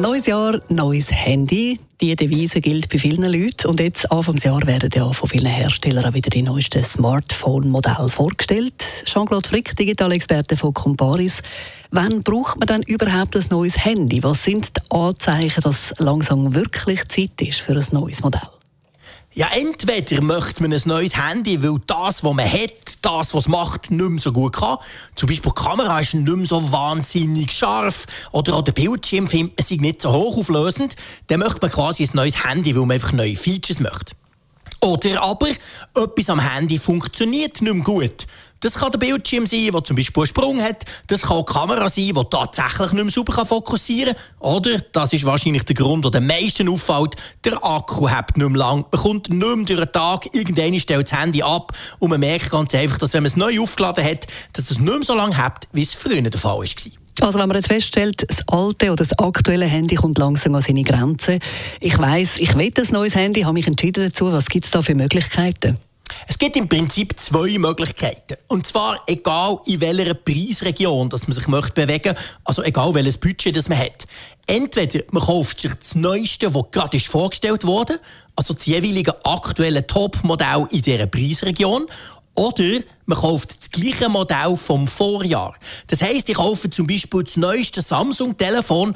Neues Jahr, neues Handy. Die Devise gilt bei vielen Leuten. Und jetzt, Anfangsjahr, werden ja von vielen Herstellern auch wieder die neuesten Smartphone-Modelle vorgestellt. Jean-Claude Frick, Digitalexperte von Comparis. Wann braucht man dann überhaupt ein neues Handy? Was sind die Anzeichen, dass langsam wirklich Zeit ist für ein neues Modell? Ja, entweder möchte man ein neues Handy, weil das, was man hat, das, was macht, nicht mehr so gut kann. Zum Beispiel die Kamera ist nicht mehr so wahnsinnig scharf oder auch der Bildschirm findet man sich nicht so hochauflösend. Dann möchte man quasi ein neues Handy, weil man einfach neue Features möchte. Oder aber etwas am Handy funktioniert nicht mehr gut. Das kann der Bildschirm sein, der zum Beispiel einen Sprung hat. Das kann die Kamera sein, die tatsächlich nicht mehr sauber fokussieren kann. Oder, das ist wahrscheinlich der Grund, der den meisten auffällt, der Akku hat nicht mehr lang, man kommt nicht mehr durch den Tag, irgendwann stellt das Handy ab und man merkt ganz einfach, dass wenn man es neu aufgeladen hat, dass es nicht mehr so lange hat, wie es früher der Fall war. Also wenn man jetzt feststellt, das alte oder das aktuelle Handy kommt langsam an seine Grenzen. Ich weiß, ich will ein neues Handy, habe mich entschieden dazu. Was gibt es da für Möglichkeiten? Es gibt im Prinzip zwei Möglichkeiten. Und zwar egal in welcher Preisregion dass man sich möchte bewegen also egal welches Budget das man hat. Entweder man kauft sich das Neueste, das gerade vorgestellt wurde, also das jeweilige aktuelle Top-Modell in dieser Preisregion, oder man kauft das gleiche Modell vom Vorjahr. Das heißt, ich kaufe zum Beispiel das neueste Samsung-Telefon,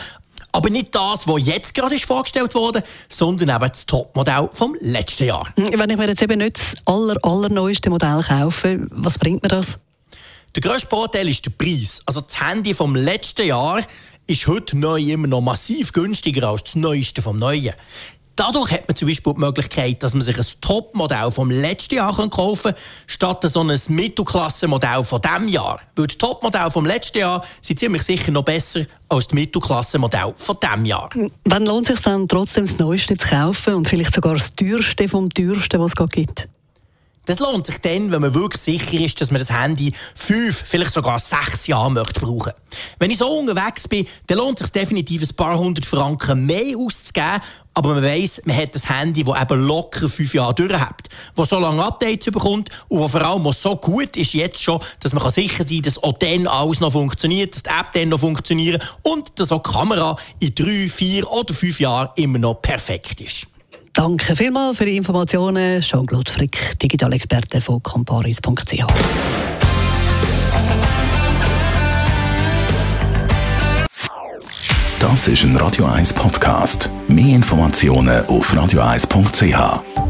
aber nicht das, was jetzt gerade ist vorgestellt wurde, sondern eben das Topmodell vom letzten Jahr. Wenn ich mir jetzt eben nicht das aller, allerneueste Modell kaufe, was bringt mir das? Der grösste Vorteil ist der Preis. Also das Handy vom letzten Jahr ist heute neu immer noch massiv günstiger als das neueste vom neuen. Dadurch hat man zum Beispiel die Möglichkeit, dass man sich ein Top-Modell vom letzten Jahr kaufen kann, statt so ein Mittelklasse-Modell von diesem Jahr. Weil die Top-Modelle vom letzten Jahr sind ziemlich sicher noch besser als die Mittelklasse-Modelle von diesem Jahr. Wann lohnt es sich dann trotzdem das Neueste zu kaufen und vielleicht sogar das teuerste vom teuersten, was es gibt? Das lohnt sich dann, wenn man wirklich sicher ist, dass man das Handy fünf, vielleicht sogar sechs Jahre möchte brauchen. Wenn ich so unterwegs bin, dann lohnt es sich definitiv ein paar hundert Franken mehr auszugeben, aber man weiss, man hat ein Handy, das eben locker fünf Jahre durchhält, das so lange Updates bekommt und vor allem so gut ist jetzt schon, dass man sicher sein kann, dass auch dann alles noch funktioniert, dass die App dann noch funktioniert und dass auch die Kamera in drei, vier oder fünf Jahren immer noch perfekt ist. Danke vielmals für die Informationen. Jean-Claude Frick, Digitalexperte von comparis.ch. Das ist ein Radio 1 Podcast. Mehr Informationen auf radio1.ch.